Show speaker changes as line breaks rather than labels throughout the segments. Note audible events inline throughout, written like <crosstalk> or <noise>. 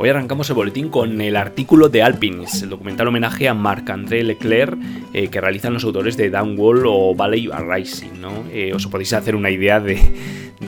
Hoy arrancamos el boletín con el artículo de Alpines, el documental homenaje a Marc-André Leclerc eh, que realizan los autores de Downwall o Valley Rising. ¿no? Eh, os podéis hacer una idea de,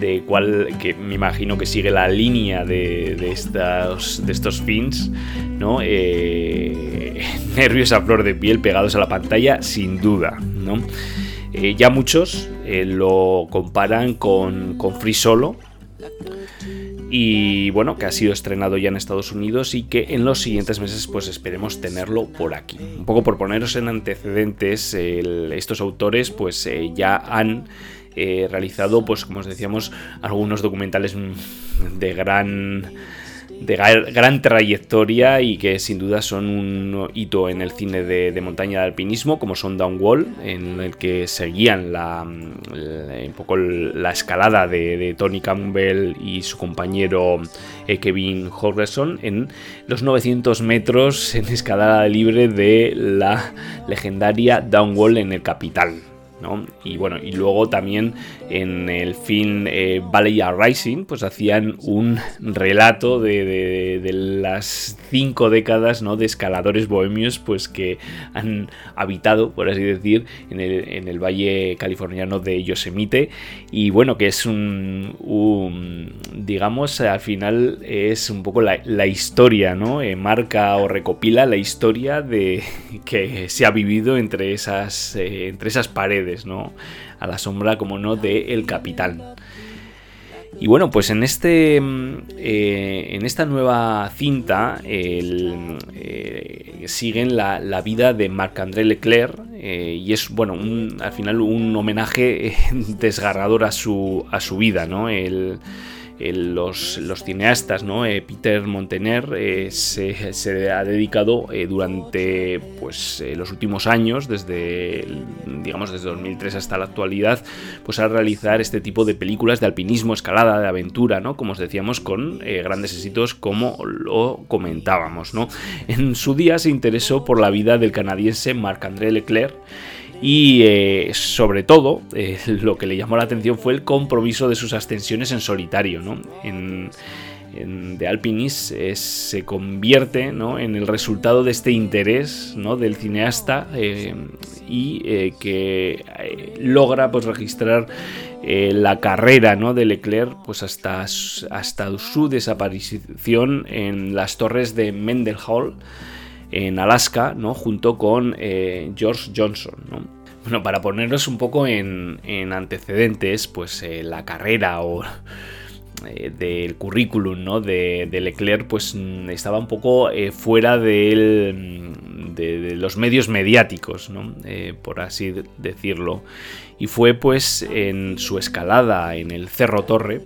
de cuál, que me imagino que sigue la línea de, de estos, de estos fins, ¿no? Eh, <laughs> nervios a flor de piel pegados a la pantalla, sin duda, ¿no? Ya muchos lo comparan con, con Free Solo, y bueno, que ha sido estrenado ya en Estados Unidos y que en los siguientes meses pues esperemos tenerlo por aquí. Un poco por poneros en antecedentes, estos autores pues eh, ya han eh, realizado pues como os decíamos algunos documentales de gran de gran trayectoria y que sin duda son un hito en el cine de, montaña de alpinismo, como son Downwall, en el que seguían la, la- un poco la escalada de, de Tony Campbell y su compañero eh, Kevin Horgerson en los 900 metros en escalada libre de la legendaria Downwall en el Capital. ¿no? Y bueno, y luego también en el film eh, Valley Rising, pues hacían un relato de, las cinco décadas de escaladores bohemios, pues que han habitado, por así decir, en el, valle californiano de Yosemite. Y bueno, que es un, digamos, al final es un poco la, la historia, ¿no? Eh, marca o recopila la historia de <laughs> que se ha vivido entre esas, eh, entre esas paredes, ¿no? A la sombra, como no, de El Capitán. Y bueno, pues en este mm, eh, en esta nueva cinta eh, siguen la, la vida de Marc-André Leclerc eh, y es bueno al final un homenaje <laughs> desgarrador a su, a su vida, ¿no? El- los, los cineastas, ¿no? Eh, Peter Montaner eh, se, ha dedicado eh, durante pues, eh, los últimos años, desde digamos desde 2003 hasta la actualidad, pues a realizar este tipo de películas de alpinismo, escalada, de aventura, ¿no? Como os decíamos, con eh, grandes éxitos como lo comentábamos, ¿no? En su día se interesó por la vida del canadiense Marc-André Leclerc y eh, sobre todo, eh, <laughs> lo que le llamó la atención fue el compromiso de sus ascensiones en solitario. ¿no? En, en The Alpinist eh, se convierte ¿no? en el resultado de este interés ¿no? del cineasta y que logra pues, registrar la carrera ¿no? de Leclerc pues, hasta, hasta su desaparición en las torres de Mendel Hall en Alaska, ¿no? Junto con eh, George Johnson, ¿no? Bueno, para ponernos un poco en, en antecedentes, pues eh, la carrera o <laughs> eh, del currículum ¿no? de, de Leclerc pues mm, estaba un poco fuera mm, de, de los medios mediáticos, ¿no? Por así de- decirlo. Y fue pues en su escalada en el Cerro Torre,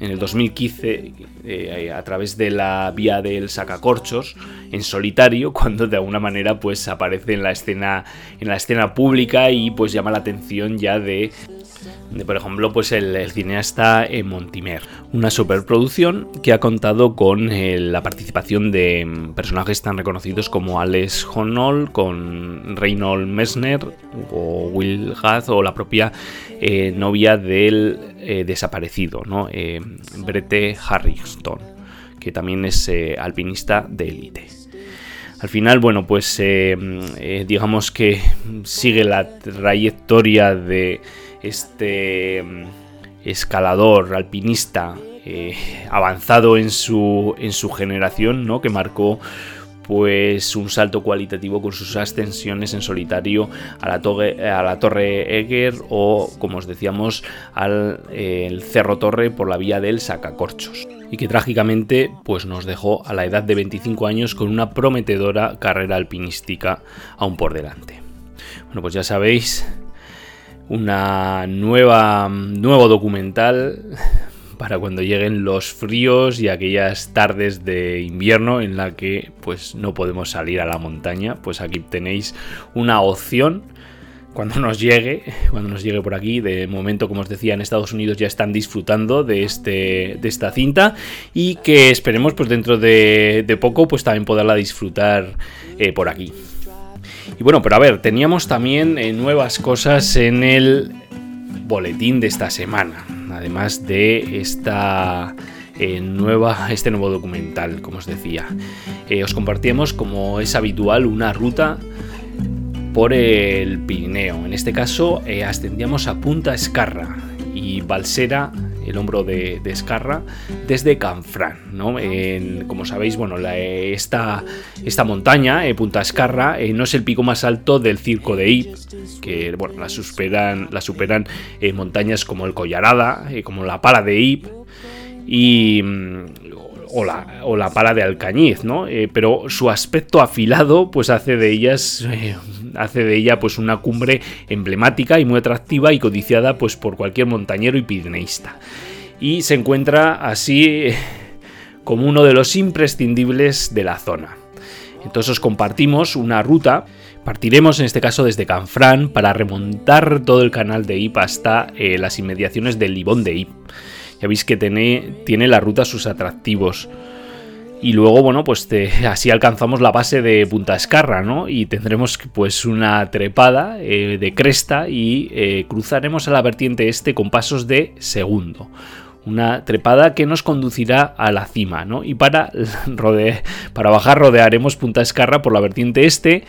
en el 2015 eh, a través de la vía del sacacorchos en solitario <laughs> cuando de alguna manera pues aparece en la escena en la escena pública y pues llama la atención ya de por ejemplo, pues el, cineasta eh, Montimer. Una superproducción que ha contado con eh, la participación de mm, personajes tan reconocidos como Alex Honnold, con Reynold Messner o Will Gath o la propia eh, novia del desaparecido, ¿no? Brette Harrison, que también es alpinista de élite. Al final, bueno, pues eh, digamos que sigue la trayectoria de este mm, escalador, alpinista, eh, avanzado en su, en su generación, ¿no? que marcó pues un salto cualitativo con sus ascensiones en solitario a la, torre, a la Torre Eger o, como os decíamos, al Cerro Torre por la vía del Sacacorchos. Y que trágicamente pues nos dejó a la edad de 25 años con una prometedora carrera alpinística aún por delante. Bueno, pues ya sabéis, una nueva nuevo documental <laughs> para cuando lleguen los fríos y aquellas tardes de invierno en la que pues no podemos salir a la montaña, pues aquí tenéis una opción cuando nos llegue, <laughs> cuando nos llegue por aquí. De momento, como os decía, en Estados Unidos ya están disfrutando de, este, de esta cinta y que esperemos pues dentro de, poco pues también poderla disfrutar eh, por aquí. Y bueno, pero a ver, teníamos también eh, nuevas cosas en el boletín de esta semana además de esta eh, nueva, este nuevo documental, como os decía. Eh, os compartíamos, como es habitual, una ruta por el Pirineo. En este caso, ascendíamos a Punta Escarra y Balsera el hombro de, Escarra, desde Canfrán. ¿no? como sabéis, bueno, esta, esta, montaña, eh, Punta Escarra, eh, no es el pico más alto del circo de Ip, que bueno, la superan, la superan eh, montañas como el Collarada, como la Pala de Ip y mm, o la, o la, pala de Alcañiz, ¿no? pero su aspecto afilado, pues hace de ellas hace de ella pues una cumbre emblemática y muy atractiva y codiciada pues por cualquier montañero y pirineísta. Y se encuentra así como uno de los imprescindibles de la zona. Entonces os compartimos una ruta. Partiremos en este caso desde Canfrán para remontar todo el canal de Ip hasta eh, las inmediaciones del Libón de Ip. Ya veis que tiene, tiene la ruta sus atractivos. Y luego, bueno, pues <laughs> así alcanzamos la base de Punta Escarra, ¿no? Y tendremos pues una trepada eh, de cresta y eh, cruzaremos a la vertiente este con pasos de segundo. Una trepada que nos conducirá a la cima, ¿no? Y para, <laughs> para bajar rodearemos Punta Escarra por la vertiente este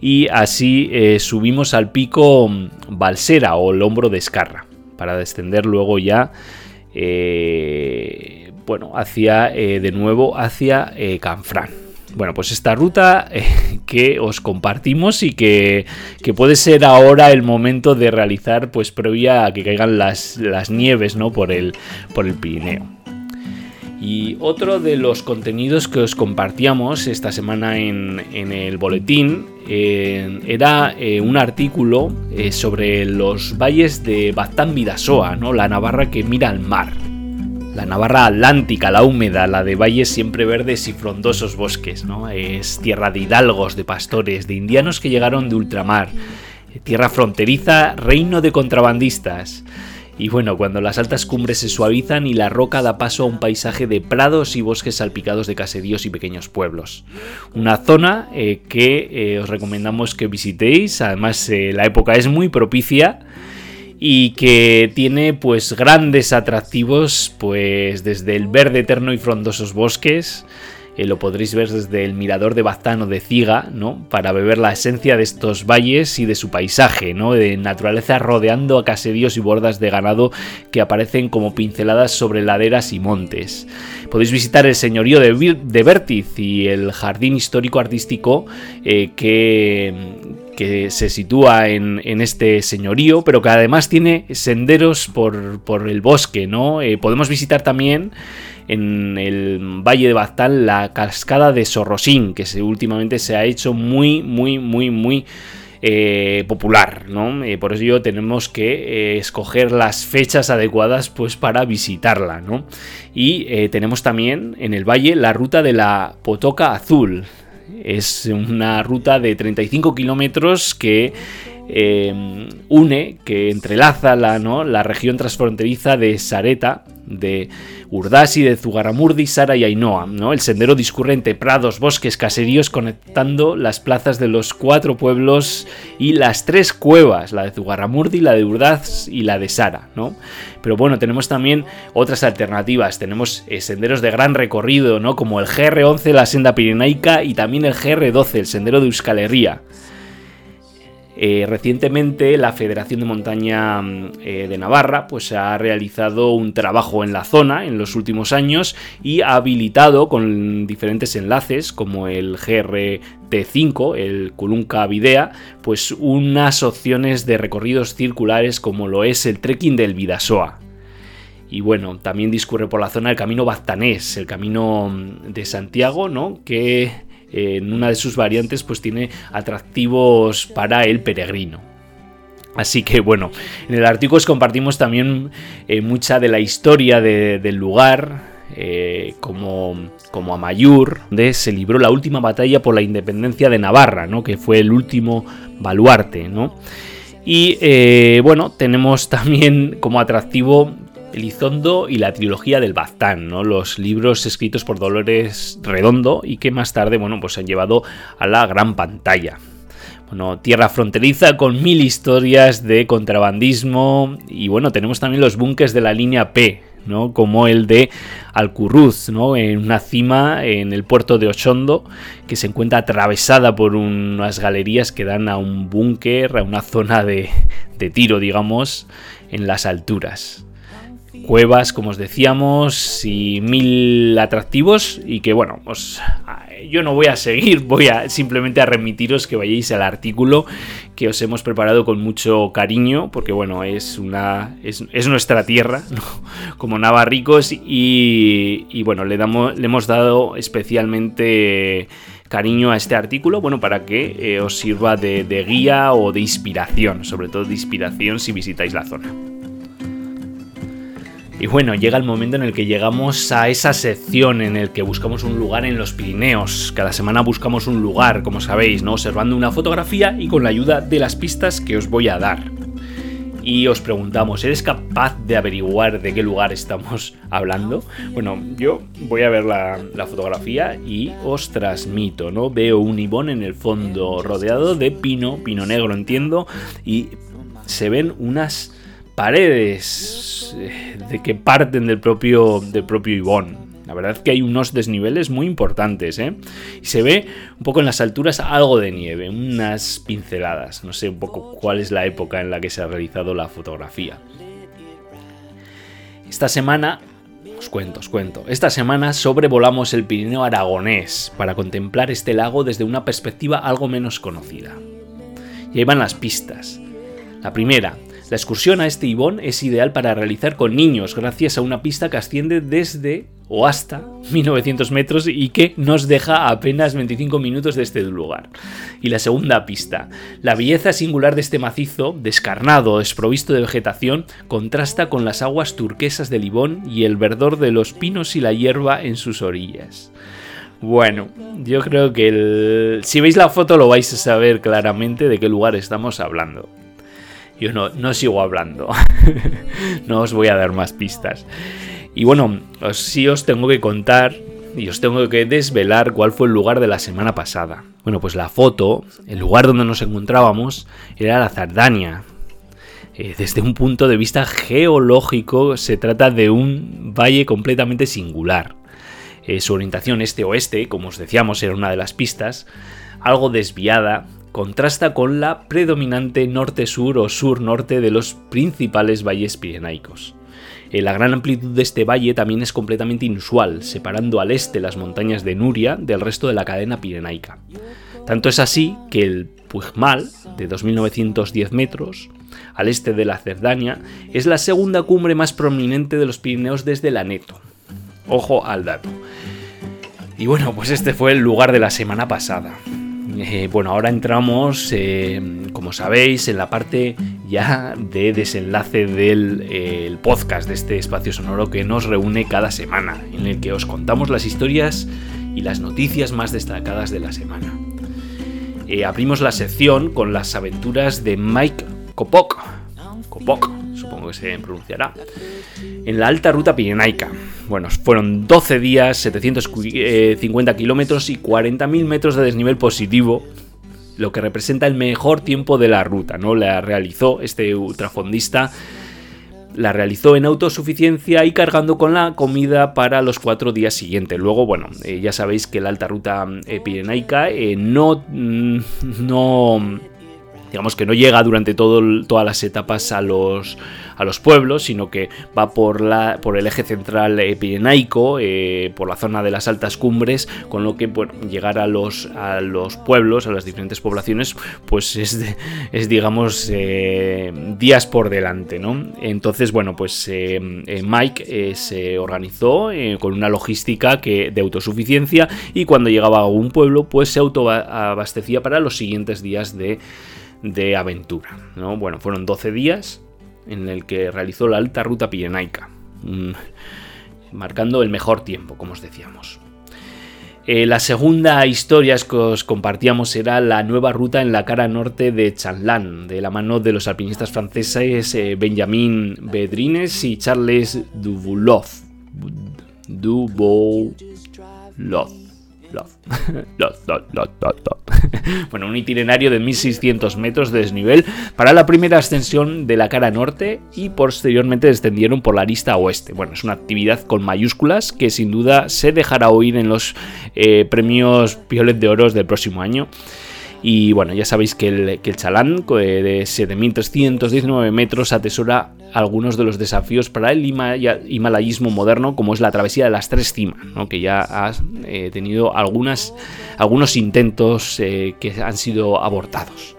y así eh, subimos al pico Balsera o el hombro de Escarra para descender luego ya bueno, hacia, eh, de nuevo hacia eh, Canfrán. Bueno, pues esta ruta eh, <laughs> que os compartimos y que, puede ser ahora el momento de realizar, pues previa a que caigan las, nieves, ¿no? Por el, por el Pirineo. Y otro de los contenidos que os compartíamos esta semana en, el boletín era un artículo sobre los valles de Baztán Vidasoa, ¿no? la Navarra que mira al mar. La Navarra atlántica, la húmeda, la de valles siempre verdes y frondosos bosques, ¿no? Es tierra de hidalgos, de pastores, de indianos que llegaron de ultramar, tierra fronteriza, reino de contrabandistas. Y bueno, cuando las altas cumbres se suavizan y la roca da paso a un paisaje de prados y bosques salpicados de caseríos y pequeños pueblos. Una zona eh, que eh, os recomendamos que visitéis, además eh, la época es muy propicia y que tiene pues grandes atractivos pues desde el verde eterno y frondosos bosques eh, lo podréis ver desde el mirador de Baztán o de Ciga, ¿no? Para beber la esencia de estos valles y de su paisaje, ¿no? De naturaleza rodeando a caseríos y bordas de ganado que aparecen como pinceladas sobre laderas y montes. Podéis visitar el señorío de, de y el jardín histórico artístico eh, que, que se sitúa en, este señorío, pero que además tiene senderos por, el bosque, ¿no? Eh, podemos visitar también en el Valle de Baztán la cascada de Sorrosín, que últimamente se ha hecho muy, muy, muy, muy eh, popular, ¿no? Eh, por ello tenemos que eh, escoger las fechas adecuadas pues para visitarla, ¿no? Y tenemos también en el valle la ruta de la Potoca Azul. Es una ruta de 35 kilómetros que une, que entrelaza la, ¿no? la región transfronteriza de Sareta de Urdasi, de Zugaramurdi, Sara y Ainhoa. ¿no? El sendero discurre entre prados, bosques, caseríos, conectando las plazas de los cuatro pueblos y las tres cuevas, la de Zugaramurdi, la de Urdaz y la de Sara. ¿no? Pero bueno, tenemos también otras alternativas. Tenemos eh, senderos de gran recorrido, ¿no? como el GR11, la senda pirenaica, y también el GR12, el sendero de Euskal Herria. Eh, recientemente la Federación de Montaña eh, de Navarra pues, ha realizado un trabajo en la zona en los últimos años y ha habilitado con diferentes enlaces como el GRT5, el Kulunka Videa, pues unas opciones de recorridos circulares como lo es el trekking del Vidasoa. Y bueno, también discurre por la zona el camino Baztanés, el camino de Santiago, ¿no? Que en una de sus variantes pues tiene atractivos para el peregrino. Así que bueno, en el artículo os compartimos también eh, mucha de la historia del lugar, eh, como, como Amayur, donde se libró la última batalla por la independencia de Navarra, ¿no? que fue el último baluarte. ¿no? Y eh, bueno, tenemos también como atractivo Elizondo y la trilogía del Baztán, ¿no? los libros escritos por Dolores Redondo y que más tarde bueno, pues se han llevado a la gran pantalla. Bueno, tierra fronteriza con mil historias de contrabandismo y bueno, tenemos también los bunkers de la línea P, ¿no? como el de Alcurruz, ¿no? en una cima en el puerto de Ochondo, que se encuentra atravesada por unas galerías que dan a un búnker, a una zona de, de tiro, digamos, en las alturas cuevas, como os decíamos, y mil atractivos y que bueno, pues yo no voy a seguir, <laughs> voy a simplemente a remitiros que vayáis al artículo que os hemos preparado con mucho cariño, porque bueno, es una es, nuestra tierra, <laughs> como navarricos y, y bueno, le damos le hemos dado especialmente cariño a este artículo, bueno, para que eh, os sirva de guía o de inspiración, sobre todo de inspiración si visitáis la zona. Y bueno, llega el momento en el que llegamos a esa sección en el que buscamos un lugar en los Pirineos. Cada semana buscamos un lugar, como sabéis, ¿no? Observando una fotografía y con la ayuda de las pistas que os voy a dar. Y os preguntamos, ¿eres capaz de averiguar de qué lugar estamos <laughs> hablando? Bueno, yo voy a ver la, la fotografía y os transmito, ¿no? Veo un ibón en el fondo rodeado de pino, pino negro entiendo, y se ven unas paredes eh, de que parten del propio, del propio. La verdad es que hay unos desniveles muy importantes, ¿eh? Y se ve un poco en las alturas algo de nieve, unas pinceladas. No sé un poco cuál es la época en la que se ha realizado la fotografía. Esta semana, os cuento, os cuento. Esta semana sobrevolamos el Pirineo aragonés para contemplar este lago desde una perspectiva algo menos conocida. Y ahí van las pistas. La primera, la excursión a este Ibón es ideal para realizar con niños gracias a una pista que asciende desde o hasta 1900 metros y que nos deja apenas 25 minutos de este lugar. Y la segunda pista, la belleza singular de este macizo, descarnado, desprovisto de vegetación, contrasta con las aguas turquesas del Ibón y el verdor de los pinos y la hierba en sus orillas. Bueno, yo creo que si veis la foto lo vais a saber claramente de qué lugar estamos hablando. Yo no, sigo hablando. <laughs> no os voy a dar más pistas. Y bueno, sí os tengo que contar y os tengo que desvelar cuál fue el lugar de la semana pasada. Bueno, pues la foto, el lugar donde nos encontrábamos, era la Zardania. Eh, desde un punto de vista geológico, se trata de un valle completamente singular. Eh, su orientación este-oeste, como os decíamos, era una de las pistas, algo desviada, contrasta con la predominante norte-sur o sur-norte de los principales valles pirenaicos. Eh, la gran amplitud de este valle también es completamente inusual, separando al este las montañas de Nuria del resto de la cadena pirenaica. Tanto es así que el Puigmal, de 2.910 metros, al este de la Cerdania, es la segunda cumbre más prominente de los Pirineos desde la Neto. Ojo al dato. Y bueno, pues este fue el lugar de la semana pasada. Eh, bueno, ahora entramos, eh, como sabéis, en la parte ya de desenlace del eh, podcast de este espacio sonoro que nos reúne cada semana, en el que os contamos las historias y las noticias más destacadas de la semana. abrimos la sección con las aventuras de Mike Kopok. Kopok, supongo que se pronunciará. En la alta ruta pirenaica. Bueno, fueron 12 días, 750 kilómetros y 40.000 metros de desnivel positivo, lo que representa el mejor tiempo de la ruta, ¿no? La realizó este ultrafondista, la realizó en autosuficiencia y cargando con la comida para los cuatro días siguientes. Luego, bueno, eh, ya sabéis que la alta ruta eh, pirenaica eh, no, mm, no digamos que no llega durante todas las etapas a los, a los pueblos, sino que va por, el eje central eh, pirenaico, eh, por la zona de las altas cumbres, con lo que llegar a los, a los pueblos, a las diferentes poblaciones, pues es, es digamos, eh, días por delante, ¿no? Entonces, bueno, pues Mike se organizó con una logística que, de autosuficiencia y cuando llegaba a un pueblo, pues se autoabastecía para los siguientes días de de aventura. ¿no? Bueno, fueron 12 días en el que realizó la alta ruta pirenaica, marcando el mejor tiempo, como os decíamos. Eh, la segunda historia que os compartíamos era la nueva ruta en la cara norte de Chanlan, de la mano de los alpinistas franceses eh, Benjamin Bedrines y Charles Dubulov. Dubulov. <laughs> <laughs> bueno, un itinerario de 1600 metros de desnivel para la primera ascensión de la cara norte y posteriormente descendieron por la arista oeste. Bueno, es una actividad con mayúsculas que sin duda se dejará oír en los eh, premios Piolet de Oros del próximo año. Y bueno, ya sabéis que el, que el Chalán eh, de 7.319 metros atesora algunos de los desafíos para el himalayismo moderno, como es la travesía de las tres cimas, que ya ha eh, tenido algunos intentos eh, que han sido abortados.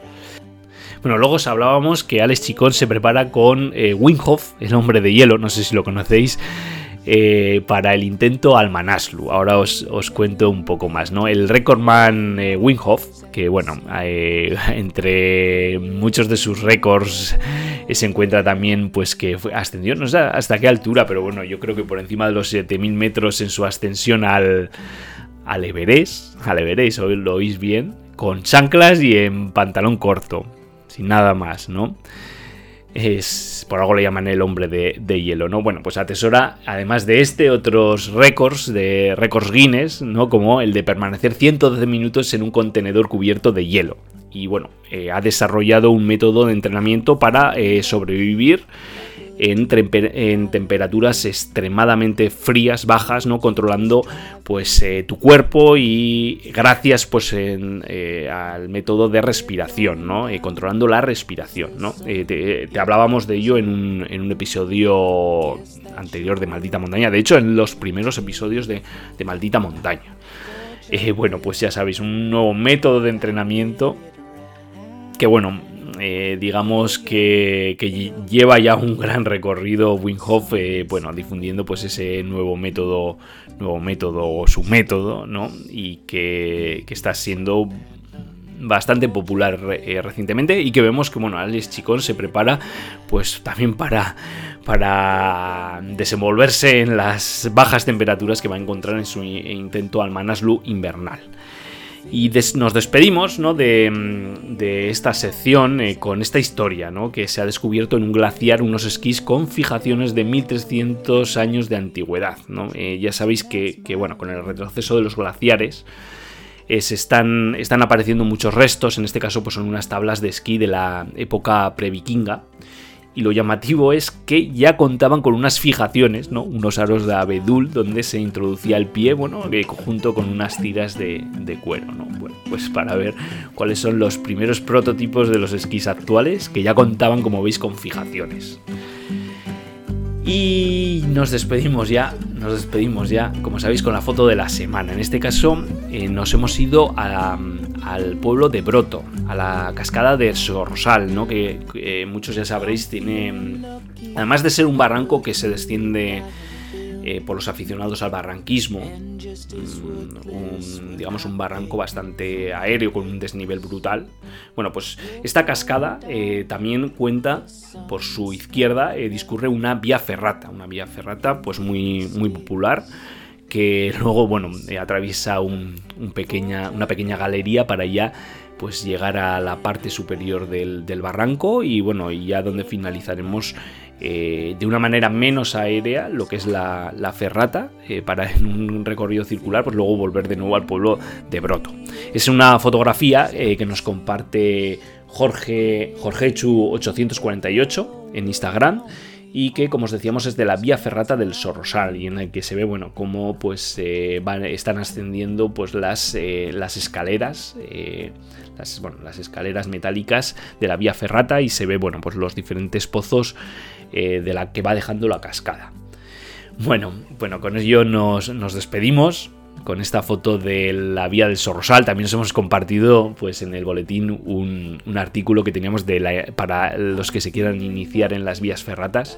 Bueno, luego os hablábamos que Alex Chicón se prepara con Winghoff, el hombre de hielo, no sé si lo conocéis, eh, para el intento al Manaslu. Ahora os, cuento un poco más, ¿no? El recordman eh, Winghoff, que bueno, eh, <laughs> entre muchos de sus récords se encuentra también pues que ascendió, no sé hasta qué altura, pero bueno, yo creo que por encima de los 7000 metros en su ascensión al, al Everest, al Everest, hoy lo oís bien, con chanclas y en pantalón corto, sin nada más, ¿no? Es por algo le llaman el hombre de, hielo, ¿no? Bueno, pues atesora, además de este, otros récords de récords Guinness, ¿no? Como el de permanecer 112 minutos en un contenedor cubierto de hielo. Y bueno, eh, ha desarrollado un método de entrenamiento para eh, sobrevivir en, temperaturas extremadamente frías, bajas, ¿no? Controlando pues eh, tu cuerpo y gracias pues eh, al método de respiración, ¿no? Eh, controlando la respiración, ¿no? Te, hablábamos de ello en un, episodio anterior de Maldita Montaña, de hecho en los primeros episodios de, de Maldita Montaña. bueno, pues ya sabéis, un nuevo método de entrenamiento que bueno, eh, digamos que, lleva ya un gran recorrido Winghoff, eh, bueno, difundiendo pues ese nuevo método, nuevo método o su método, ¿no? Y que, está siendo bastante popular eh, recientemente y que vemos que bueno Alex Chicón se prepara pues también para para desenvolverse en las bajas temperaturas que va a encontrar en su intento al Manaslu invernal. Y nos despedimos ¿no? de, esta sección eh, con esta historia, ¿no? que se ha descubierto en un glaciar unos esquís con fijaciones de 1300 años de antigüedad. ¿no? Eh, ya sabéis que, bueno, con el retroceso de los glaciares eh, están, están apareciendo muchos restos, en este caso pues son unas tablas de esquí de la época previkinga y lo llamativo es que ya contaban con unas fijaciones, ¿no? unos aros de abedul donde se introducía el pie, bueno, junto con unas tiras de, cuero. ¿no? Bueno, pues para ver cuáles son los primeros prototipos de los esquís actuales que ya contaban, como veis, con fijaciones. Y nos despedimos ya, nos despedimos ya, como sabéis, con la foto de la semana. En este caso, eh, nos hemos ido al pueblo de Broto, a la cascada de Sorsal, ¿no? que muchos ya sabréis, tiene, además de ser un barranco que se desciende eh, por los aficionados al barranquismo. Mm, digamos un barranco bastante aéreo con un desnivel brutal. Bueno, pues esta cascada eh, también cuenta por su izquierda, eh, discurre una vía ferrata, una vía ferrata pues muy, muy popular que luego, bueno, atraviesa un, pequeña, una pequeña galería para ya pues llegar a la parte superior del, barranco y bueno, ya donde finalizaremos eh, de una manera menos aérea lo que es la, ferrata eh, para en un recorrido circular pues luego volver de nuevo al pueblo de Broto. Es una fotografía eh, que nos comparte Jorge Jorgechu848 en Instagram y que como os decíamos es de la vía ferrata del Sorrosal y en el que se ve bueno cómo pues eh, van, están ascendiendo pues las, eh, las escaleras eh, las, bueno, las escaleras metálicas de la vía ferrata y se ve bueno pues los diferentes pozos de la que va dejando la cascada. Bueno bueno con ello nos, nos despedimos con esta foto de la vía del Sorrosal. También os hemos compartido pues, en el boletín un, artículo que teníamos de para los que se quieran iniciar en las vías ferratas.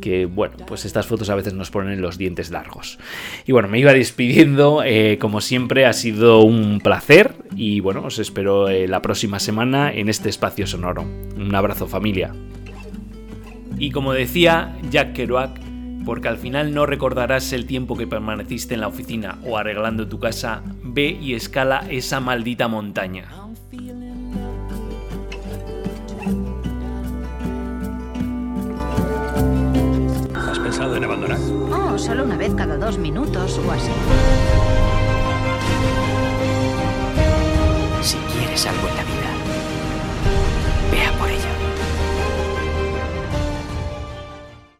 Que bueno, pues estas fotos a veces nos ponen los dientes largos. Y bueno, me iba despidiendo. Eh, como siempre, ha sido un placer. Y bueno, os espero eh, la próxima semana en este espacio sonoro. Un abrazo, familia.
Y como decía Jack Kerouac, porque al final no recordarás el tiempo que permaneciste en la oficina o arreglando tu casa, ve y escala esa maldita montaña.
¿Has pensado en abandonar?
Oh, solo una vez cada dos minutos o así.
Si quieres algo en la vida,